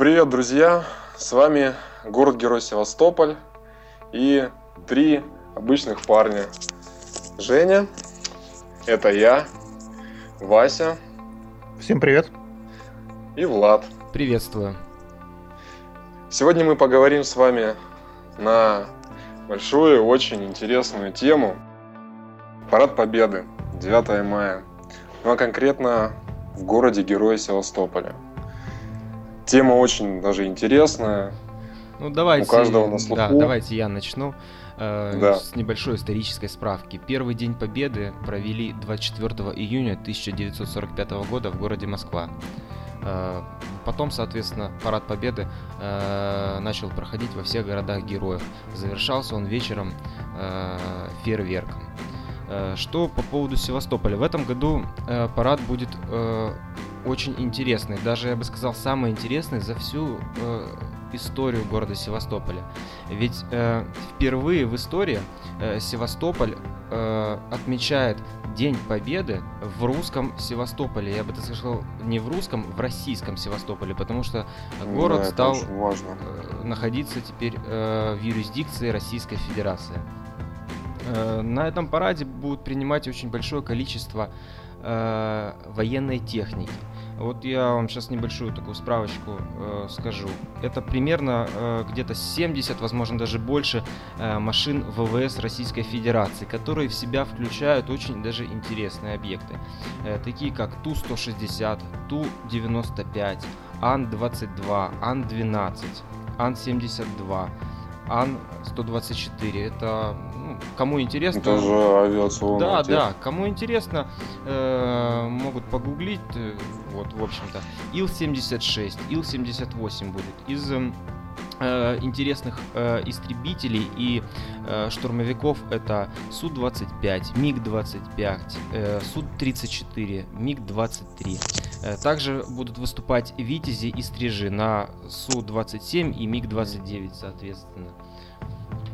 Привет, друзья! С вами город-герой Севастополь и три обычных парня. Женя, это я, Вася Всем привет. и Влад. Приветствую. Сегодня мы поговорим с вами на большую, очень интересную тему. Парад Победы, 9 мая. Ну а конкретно в городе Героя Севастополя. Тема очень даже интересная. Ну давайте. У каждого на слуху. Да, давайте я начну. э, Да. С небольшой исторической справки. Первый день Победы провели 24 июня 1945 года в городе Москва. Э, Потом, соответственно, парад Победы э, начал проходить во всех городах героев. Завершался он вечером э, фейерверком. Э, Что по поводу Севастополя? В этом году э, парад будет очень интересный, даже я бы сказал самый интересный за всю э, историю города Севастополя. Ведь э, впервые в истории э, Севастополь э, отмечает День Победы в русском Севастополе. Я бы так сказал, не в русском, в российском Севастополе, потому что город Да, это стал важно. э, находиться теперь э, в юрисдикции Российской Федерации. Э, На этом параде будут принимать очень большое количество э, военной техники. Вот я вам сейчас небольшую такую справочку э, скажу. Это примерно э, где-то 70, возможно даже больше э, машин ВВС Российской Федерации, которые в себя включают очень даже интересные объекты, Э, такие как Ту-160, Ту-95, Ан-22, Ан-12, Ан-72, Ан-124. Это ну, кому интересно... Это же авиационная Да, техника. да, кому интересно, э, могут погуглить, э, вот, в общем-то, Ил-76, Ил-78 будет из эм, э, интересных э, истребителей и э, штурмовиков это Су-25, МиГ-25, э, Су-34, МиГ-23. Э, Также будут выступать Витязи и Стрижи на Су-27 и МиГ-29, соответственно.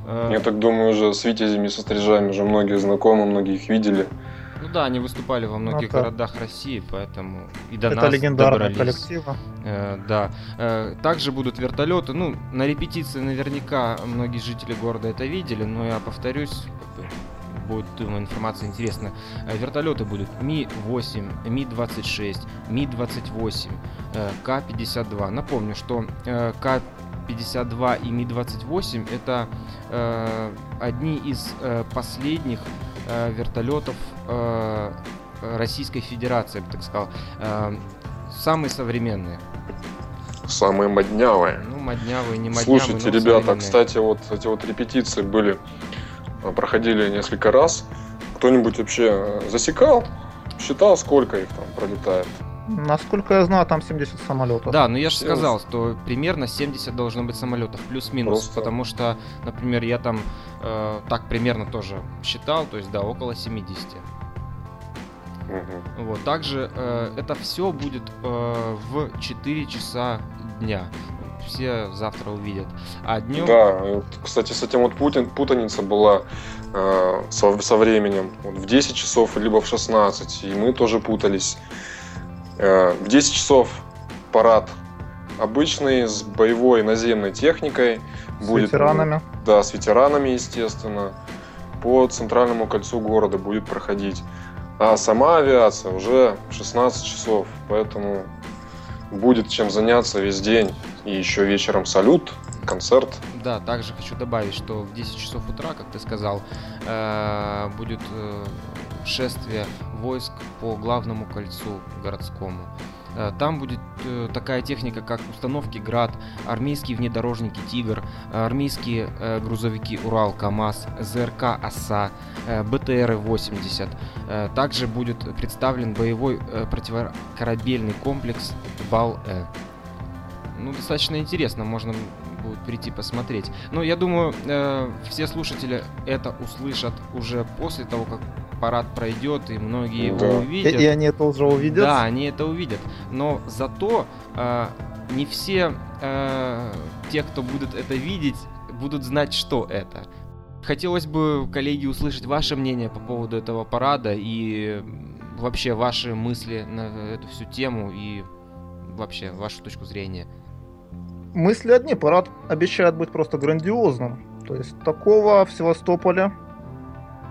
Э, Я так думаю, уже с витязями, со стрижами уже многие знакомы, многие их видели. Ну да, они выступали во многих так. городах России, поэтому и до Это нас легендарный добрались. коллектив. Э, да. Э, также будут вертолеты. Ну, на репетиции наверняка многие жители города это видели, но я повторюсь, как бы будет, думаю, информация интересная. Э, вертолеты будут Ми-8, Ми-26, Ми-28, э, К-52. Напомню, что э, К-52 и Ми-28 это э, одни из э, последних э, вертолетов э, Российской Федерации, я бы так сказал. Э, самые современные. Самые моднявые. Ну, моднявые, не моднявые, Слушайте, ребята, современные. кстати, вот эти вот репетиции были, проходили несколько раз. Кто-нибудь вообще э, засекал? Считал, сколько их там пролетает? Насколько я знаю, там 70 самолетов. Да, ну я же сказал, что примерно 70 должно быть самолетов, плюс-минус, Просто. потому что, например, я там э, так примерно тоже считал, то есть, да, около 70. Мгм. Вот, также э, это все будет э, в 4 часа дня. Все завтра увидят. А днем... Да, кстати, с этим вот Путин, путаница была э, со, со временем. Вот в 10 часов, либо в 16, и мы тоже путались. Э, в 10 часов парад обычный, с боевой наземной техникой. С будет, ветеранами. Да, с ветеранами, естественно. По центральному кольцу города будет проходить. А сама авиация уже в 16 часов, поэтому будет чем заняться весь день. И еще вечером салют, концерт. Да, также хочу добавить, что в 10 часов утра, как ты сказал, э, будет э, шествие войск по главному кольцу городскому. Э, Там будет такая техника, как установки «Град», армейские внедорожники «Тигр», армейские грузовики «Урал», «КамАЗ», ЗРК «Оса», э, БТРы-80. Э, Также будет представлен боевой противокорабельный комплекс «Бал-Э». Ну, достаточно интересно, можно будет прийти посмотреть. Но я думаю, э, все слушатели это услышат уже после того, как парад пройдет, и многие Да. его И, увидят. и они это уже увидят. Да, они это увидят. Но зато э, не все э, те, кто будут это видеть, будут знать, что это. Хотелось бы, коллеги, услышать ваше мнение по поводу этого парада и вообще ваши мысли на эту всю тему и вообще вашу точку зрения. Мысли одни, парад обещает быть просто грандиозным. То есть такого в Севастополе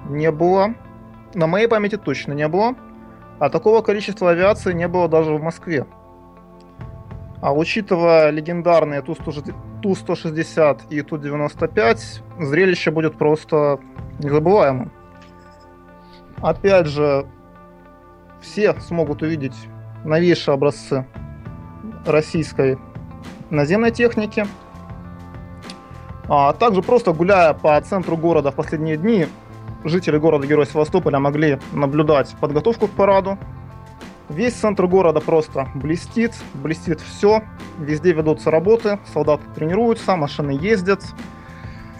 не было. На моей памяти точно не было. А такого количества авиации не было даже в Москве. А учитывая легендарные Ту-160 и Ту-95, зрелище будет просто незабываемым. Опять же, все смогут увидеть новейшие образцы российской наземной техники. А также просто гуляя по центру города в последние дни, жители города-героя Севастополя могли наблюдать подготовку к параду. Весь центр города просто блестит, блестит все, везде ведутся работы, солдаты тренируются, машины ездят.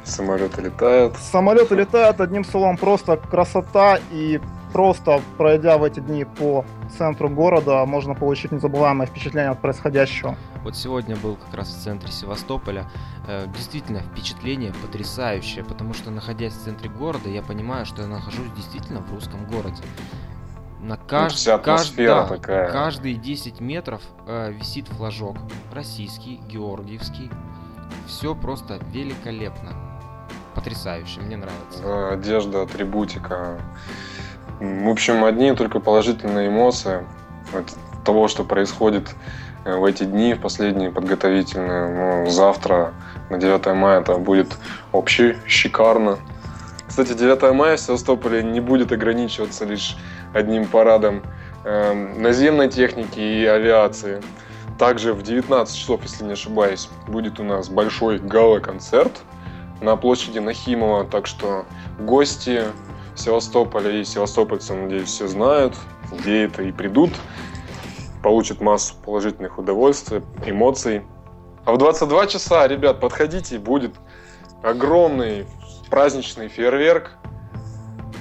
Самолеты летают. Самолеты летают, одним словом, просто красота и просто пройдя в эти дни по центру города, можно получить незабываемое впечатление от происходящего. Вот сегодня был как раз в центре Севастополя. Э, действительно, впечатление потрясающее, потому что, находясь в центре города, я понимаю, что я нахожусь действительно в русском городе. На кажд... Вся атмосфера кажд... да, такая. Каждые 10 метров э, висит флажок. Российский, георгиевский. Все просто великолепно. Потрясающе, мне нравится. Да, одежда, атрибутика. В общем, одни только положительные эмоции от того, что происходит э, в эти дни, в последние подготовительные. Ну, завтра, на 9 мая, это будет вообще шикарно. Кстати, 9 мая в Севастополе не будет ограничиваться лишь одним парадом э, наземной техники и авиации. Также в 19 часов, если не ошибаюсь, будет у нас большой гала-концерт на площади Нахимова. Так что гости, Севастополя и севастопольцы, надеюсь, все знают, где это и придут, получат массу положительных удовольствий, эмоций. А в 22 часа, ребят, подходите, будет огромный праздничный фейерверк,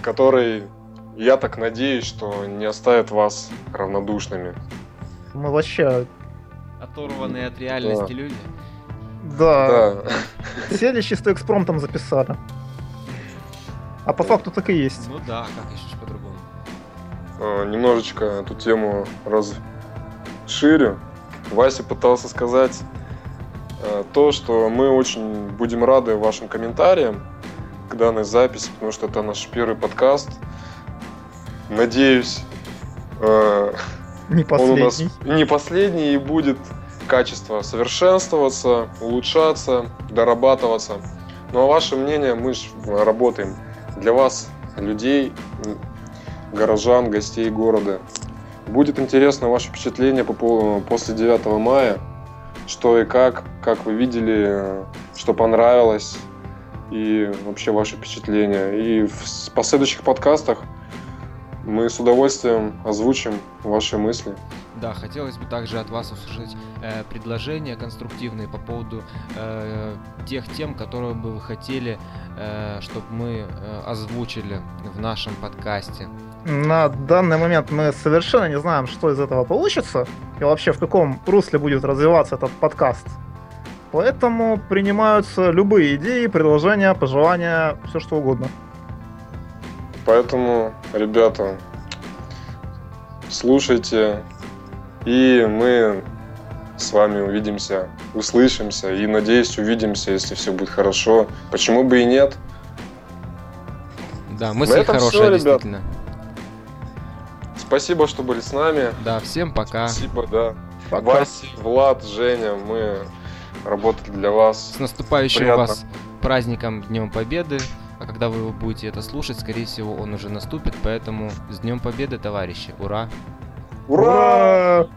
который, я так надеюсь, что не оставит вас равнодушными. Мы вообще... Оторванные от реальности Да. люди. Да, Да. сели чисто экспромтом записали. А по факту так и есть. Ну да, как еще по-другому. Э, немножечко эту тему расширю. Вася пытался сказать э, то, что мы очень будем рады вашим комментариям к данной записи, потому что это наш первый подкаст. Надеюсь, э, Не он у нас последний. не последний и будет качество совершенствоваться, улучшаться, дорабатываться. Ну а ваше мнение, мы же работаем для вас, людей, горожан, гостей города. Будет интересно ваше впечатление после 9 мая, что и как, как вы видели, что понравилось, и вообще ваши впечатления. И в последующих подкастах мы с удовольствием озвучим ваши мысли. Да, хотелось бы также от вас услышать э, предложения конструктивные по поводу э, тех тем, которые бы вы хотели, э, чтобы мы э, озвучили в нашем подкасте. На данный момент мы совершенно не знаем, что из этого получится, и вообще в каком русле будет развиваться этот подкаст. Поэтому принимаются любые идеи, предложения, пожелания, все что угодно. Поэтому, ребята, слушайте, и мы с вами увидимся, услышимся, и, надеюсь, увидимся, если все будет хорошо. Почему бы и нет? Да, На мысли этом всё, хорошие, ребят. действительно. Спасибо, что были с нами. Да, всем пока. Спасибо, да. Пока. Вася, Влад, Женя, мы работали для вас. С наступающим Приятно. вас праздником Днем Победы. А когда вы будете это слушать, скорее всего, он уже наступит. Поэтому с Днем Победы, товарищи. Ура! Ура! Ура!